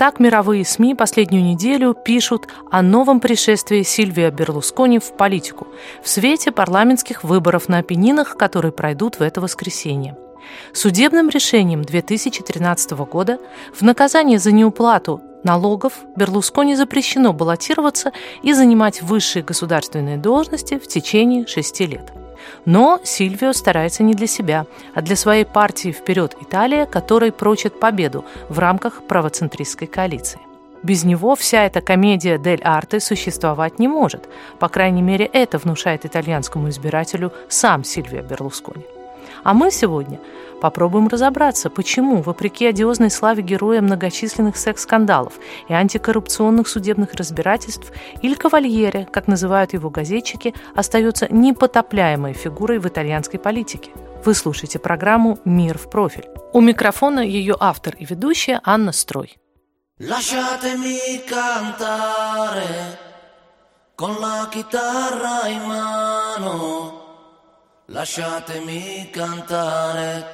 Так мировые СМИ последнюю неделю пишут о новом пришествии Сильвия Берлускони в политику в свете парламентских выборов на Апеннинах, которые пройдут в это воскресенье. Судебным решением 2013 года в наказание за неуплату налогов Берлускони запрещено баллотироваться и занимать высшие государственные должности в течение шести лет. Но Сильвио старается не для себя, а для своей партии «Вперед, Италия», которой прочит победу в рамках правоцентристской коалиции. Без него вся эта комедия «Дель Арте» существовать не может. По крайней мере, это внушает итальянскому избирателю сам Сильвио Берлускони. А мы сегодня попробуем разобраться, почему, вопреки одиозной славе героя многочисленных секс-скандалов и антикоррупционных судебных разбирательств, Иль Кавальере, как называют его газетчики, остается непотопляемой фигурой в итальянской политике. Вы слушаете программу «Мир в профиль». У микрофона ее автор и ведущая Анна Строй. Lasciatemi cantare con la chitarra in mano. Lasciatemi cantare,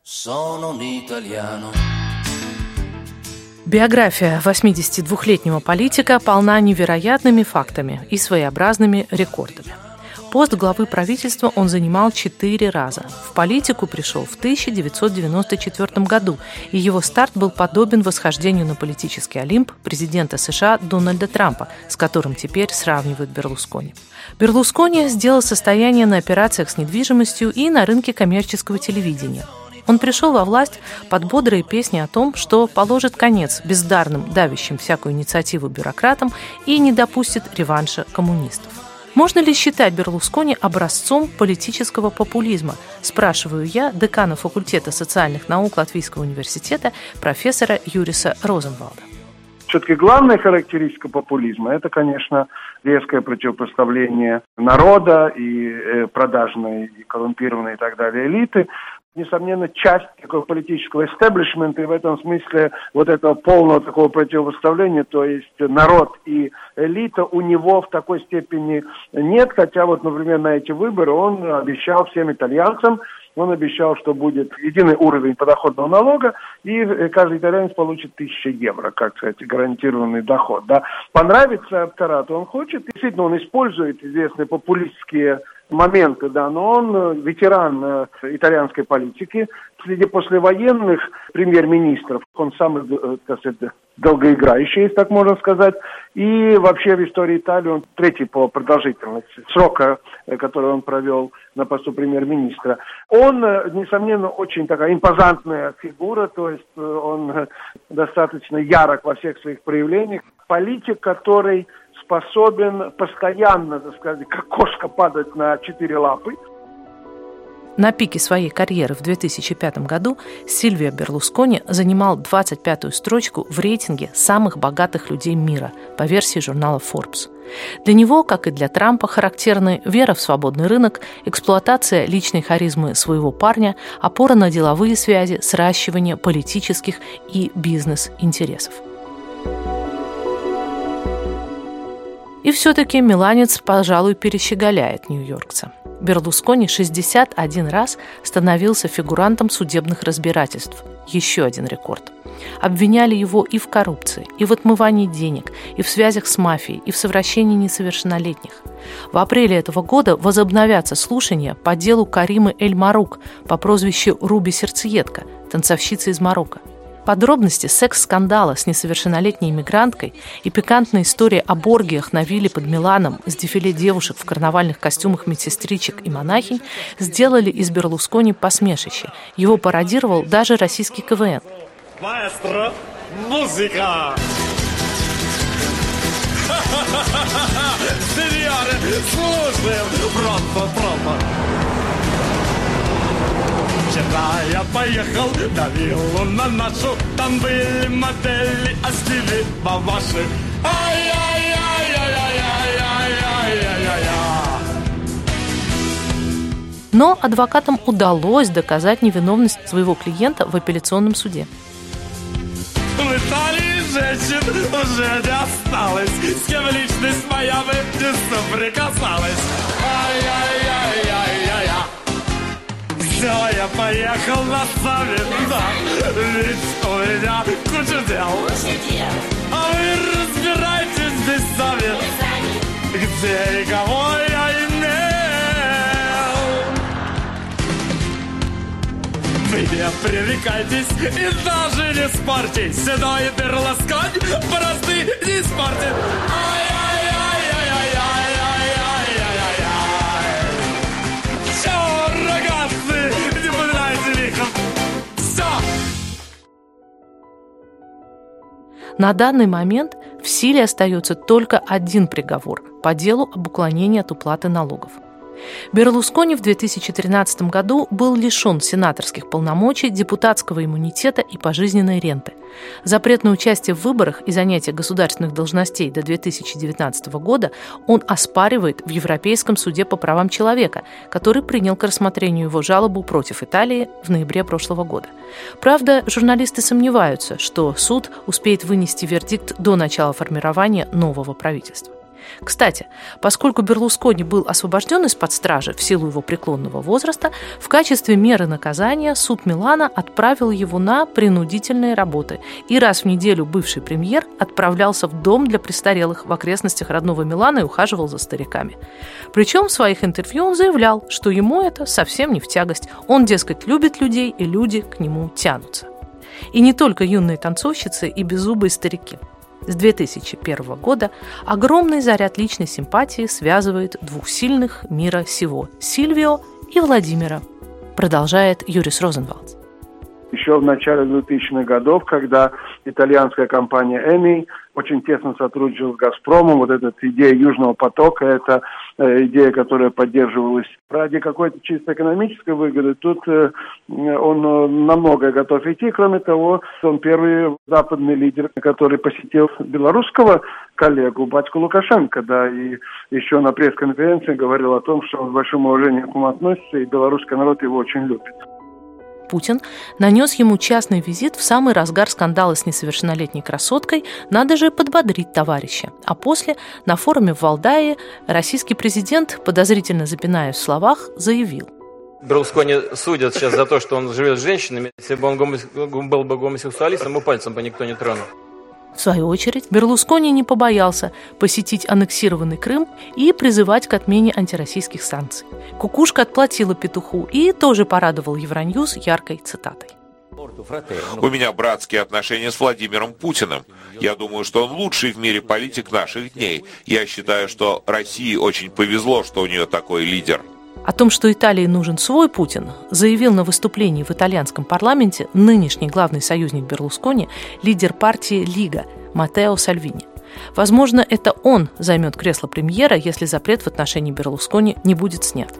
sono un italiano. Биография 82-летнего политика полна невероятными фактами и своеобразными рекордами. Пост главы правительства он занимал четыре раза. В политику пришел в 1994 году, и его старт был подобен восхождению на политический Олимп президента США Дональда Трампа, с которым теперь сравнивают Берлускони. Берлускони сделал состояние на операциях с недвижимостью и на рынке коммерческого телевидения. Он пришел во власть под бодрые песни о том, что положит конец бездарным, давящим всякую инициативу бюрократам и не допустит реванша коммунистов. Можно ли считать Берлускони образцом политического популизма? Спрашиваю я декана факультета социальных наук Латвийского университета профессора Юриса Розенвалда. Все-таки главная характеристика популизма – это, конечно, резкое противопоставление народа и продажной, и коррумпированной и так далее элиты несомненно, часть такого политического эстеблишмента, и в этом смысле вот этого полного такого противопоставления, то есть народ и элита, у него в такой степени нет, хотя вот, например, на эти выборы он обещал всем итальянцам, он обещал, что будет единый уровень подоходного налога, и каждый итальянец получит 1000 евро, как, кстати, гарантированный доход. Да. Понравится аппарату он хочет, действительно, он использует известные популистские моменты, да, но он ветеран итальянской политики. Среди послевоенных премьер-министров он самый, так сказать, долгоиграющий, если так можно сказать. И вообще в истории Италии он третий по продолжительности срока, который он провел на посту премьер-министра. Он, несомненно, очень такая импозантная фигура, то есть он достаточно ярок во всех своих проявлениях. Политик, который способен постоянно, так сказать, как кошка падать на четыре лапы. На пике своей карьеры в 2005 году Сильвио Берлускони занимал 25-ю строчку в рейтинге самых богатых людей мира по версии журнала Forbes. Для него, как и для Трампа, характерны вера в свободный рынок, эксплуатация личной харизмы своего парня, опора на деловые связи, сращивание политических и бизнес-интересов. И все-таки миланец, пожалуй, перещеголяет нью-йоркца. Берлускони 61 раз становился фигурантом судебных разбирательств. Еще один рекорд. Обвиняли его и в коррупции, и в отмывании денег, и в связях с мафией, и в совращении несовершеннолетних. В апреле этого года возобновятся слушания по делу Каримы Эль-Марук по прозвищу Руби Сердцеедка, танцовщицы из Марокко. Подробности секс-скандала с несовершеннолетней иммигранткой и пикантная история о боргиях на вилле под Миланом с дефиле девушек в карнавальных костюмах медсестричек и монахинь сделали из Берлускони посмешище. Его пародировал даже российский КВН. Маэстро, музыка! Сеньоры, слушаем! Пронто, пронто! Вчера я поехал на виллу на нашу, там были модели, а стили мамаши. Но адвокатам удалось доказать невиновность своего клиента в апелляционном суде. В Италии женщин уже не осталось, с кем личность моя бы не соприкасалась. Ай-яй-яй-яй-яй-яй. Все, я поехал на саммит, да, ведь у меня куча дел. А вы разбирайтесь здесь сами, где и кого я имел. Вы не привлекайтесь и даже не спорьте, седой берлосконь борозды не спортит. На данный момент в силе остается только один приговор по делу об уклонении от уплаты налогов – Берлускони в 2013 году был лишен сенаторских полномочий, депутатского иммунитета и пожизненной ренты. Запрет на участие в выборах и занятие государственных должностей до 2019 года он оспаривает в Европейском суде по правам человека, который принял к рассмотрению его жалобу против Италии в ноябре прошлого года. Правда, журналисты сомневаются, что суд успеет вынести вердикт до начала формирования нового правительства. Кстати, поскольку Берлускони был освобожден из-под стражи в силу его преклонного возраста, в качестве меры наказания суд Милана отправил его на принудительные работы, и раз в неделю бывший премьер отправлялся в дом для престарелых в окрестностях родного Милана и ухаживал за стариками. Причем в своих интервью он заявлял, что ему это совсем не в тягость. Он, дескать, любит людей, и люди к нему тянутся. И не только юные танцовщицы и беззубые старики – с 2001 года огромный заряд личной симпатии связывает двух сильных мира сего – Сильвио и Владимира, продолжает Юрис Розенвалд. Еще в начале 2000-х годов, когда итальянская компания Эми очень тесно сотрудничала с «Газпромом». Вот эта идея Южного потока – это э, идея, которая поддерживалась ради какой-то чисто экономической выгоды. Тут э, он э, на многое готов идти. Кроме того, он первый западный лидер, который посетил белорусского коллегу, батьку Лукашенко, да, и еще на пресс-конференции говорил о том, что он с большим уважением к нему относится, и белорусский народ его очень любит. Путин нанес ему частный визит в самый разгар скандала с несовершеннолетней красоткой, надо же подбодрить товарища. А после на форуме в Валдае российский президент, подозрительно запинаясь в словах, заявил. Берлускони судят сейчас за то, что он живет с женщинами. Если бы он был бы гомосексуалистом, ему пальцем бы никто не тронул. В свою очередь, Берлускони не побоялся посетить аннексированный Крым и призывать к отмене антироссийских санкций. Кукушка отплатила петуху и тоже порадовал Евроньюз яркой цитатой. У меня братские отношения с Владимиром Путиным. Я думаю, что он лучший в мире политик наших дней. Я считаю, что России очень повезло, что у нее такой лидер. О том, что Италии нужен свой Путин, заявил на выступлении в итальянском парламенте нынешний главный союзник Берлускони, лидер партии Лига Матео Сальвини. Возможно, это он займет кресло премьера, если запрет в отношении Берлускони не будет снят.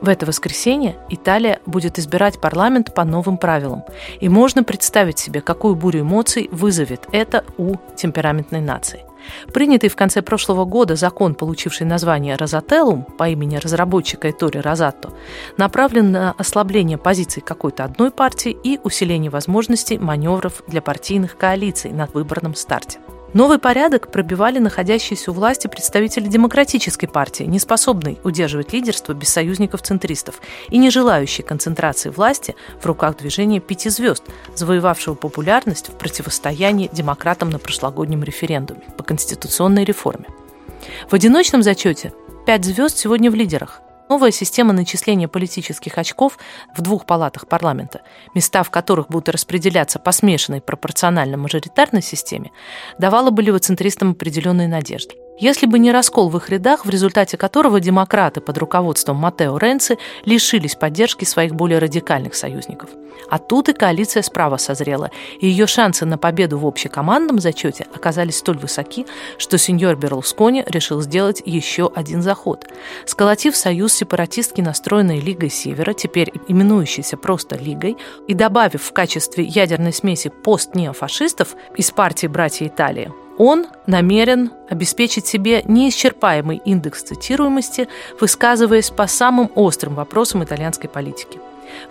В это воскресенье Италия будет избирать парламент по новым правилам. И можно представить себе, какую бурю эмоций вызовет это у темпераментной нации. Принятый в конце прошлого года закон, получивший название «Розателлум» по имени разработчика Этори Розатто, направлен на ослабление позиций какой-то одной партии и усиление возможностей маневров для партийных коалиций на выборном старте. Новый порядок пробивали находящиеся у власти представители демократической партии, не способной удерживать лидерство без союзников-центристов и не желающей концентрации власти в руках движения «Пяти звезд», завоевавшего популярность в противостоянии демократам на прошлогоднем референдуме по конституционной реформе. В одиночном зачете «Пять звезд» сегодня в лидерах. Новая система начисления политических очков в двух палатах парламента, места в которых будут распределяться по смешанной пропорционально-мажоритарной системе, давала бы левоцентристам определенные надежды. Если бы не раскол в их рядах, в результате которого демократы под руководством Матео Ренци лишились поддержки своих более радикальных союзников. А тут и коалиция справа созрела, и ее шансы на победу в общекомандном зачете оказались столь высоки, что сеньор Берлускони решил сделать еще один заход. Сколотив союз сепаратистски настроенной Лигой Севера, теперь именующейся просто Лигой, и добавив в качестве ядерной смеси пост-неофашистов из партии «Братья Италии», он намерен обеспечить себе неисчерпаемый индекс цитируемости, высказываясь по самым острым вопросам итальянской политики.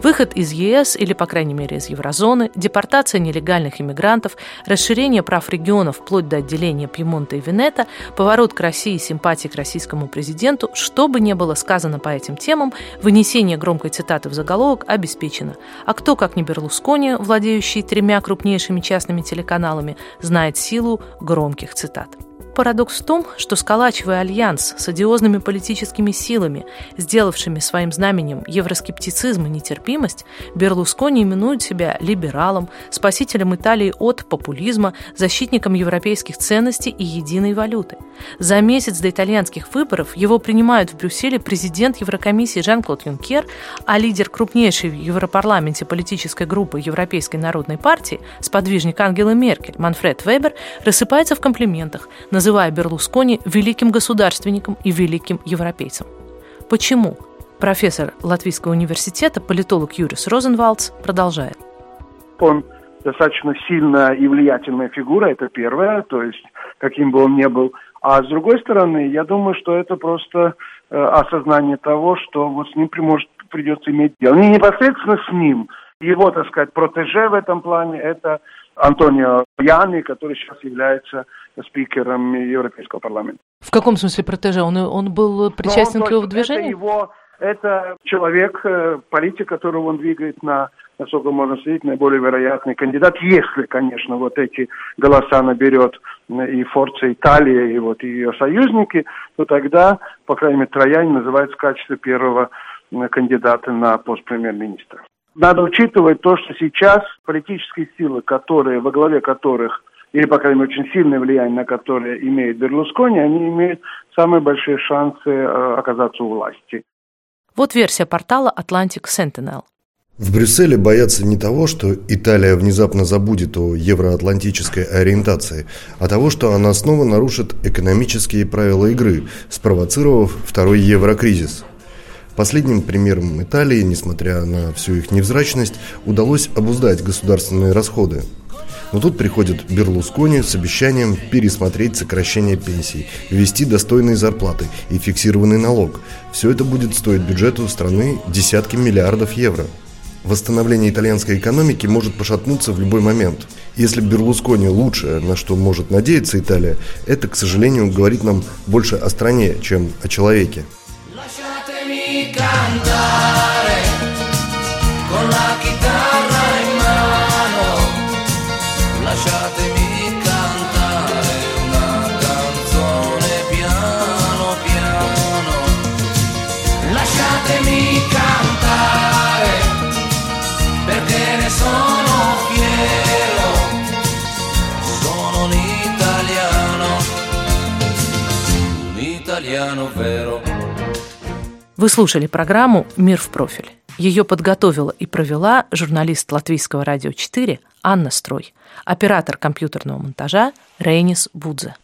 Выход из ЕС или, по крайней мере, из еврозоны, депортация нелегальных иммигрантов, расширение прав регионов вплоть до отделения Пьемонта и Венета, поворот к России и симпатии к российскому президенту, что бы ни было сказано по этим темам, вынесение громкой цитаты в заголовок обеспечено. А кто, как не Берлускони, владеющий тремя крупнейшими частными телеканалами, знает силу громких цитат? Парадокс в том, что сколачивая альянс с одиозными политическими силами, сделавшими своим знаменем евроскептицизм и нетерпимость, Берлускони именует себя либералом, спасителем Италии от популизма, защитником европейских ценностей и единой валюты. За месяц до итальянских выборов его принимают в Брюсселе президент Еврокомиссии Жан-Клод Юнкер, а лидер крупнейшей в Европарламенте политической группы Европейской народной партии, сподвижник Ангелы Меркель Манфред Вебер, рассыпается в комплиментах, называя Берлускони великим государственником и великим европейцем. Почему? Профессор Латвийского университета, политолог Юрис Розенвалдс продолжает. Он достаточно сильная и влиятельная фигура, это первое, то есть каким бы он ни был. А с другой стороны, я думаю, что это просто э, осознание того, что вот с ним может, придется иметь дело. Не непосредственно с ним. Его, так сказать, протеже в этом плане – это Антонио Яни, который сейчас является спикером Европейского парламента. В каком смысле протеже? Он, он был причастен ну, к его движению? Это его это человек, э, политик, которого он двигает на, насколько можно судить, наиболее вероятный кандидат, если, конечно, вот эти голоса наберет и Форца Италия, и вот ее союзники, то тогда, по крайней мере, Троянин называется в качестве первого кандидата на пост премьер-министра. Надо учитывать то, что сейчас политические силы, которые, во главе которых или, по крайней мере, очень сильное влияние на которое имеет Берлускони, они имеют самые большие шансы э, оказаться у власти. Вот версия портала Atlantic Sentinel. В Брюсселе боятся не того, что Италия внезапно забудет о евроатлантической ориентации, а того, что она снова нарушит экономические правила игры, спровоцировав второй еврокризис. Последним примером Италии, несмотря на всю их невзрачность, удалось обуздать государственные расходы. Но тут приходит Берлускони с обещанием пересмотреть сокращение пенсий, ввести достойные зарплаты и фиксированный налог. Все это будет стоить бюджету страны десятки миллиардов евро. Восстановление итальянской экономики может пошатнуться в любой момент. Если Берлускони лучше, на что может надеяться Италия, это, к сожалению, говорит нам больше о стране, чем о человеке. Вы слушали программу «Мир в профиль». Ее подготовила и провела журналист Латвийского радио 4 Анна Строй, оператор компьютерного монтажа Рейнис Будзе.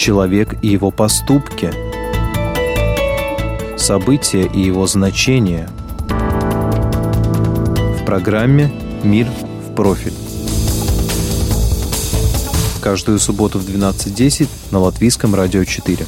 Человек и его поступки. События и его значения. В программе «Мир в профиль» каждую субботу в 12.10 на Латвийском радио 4.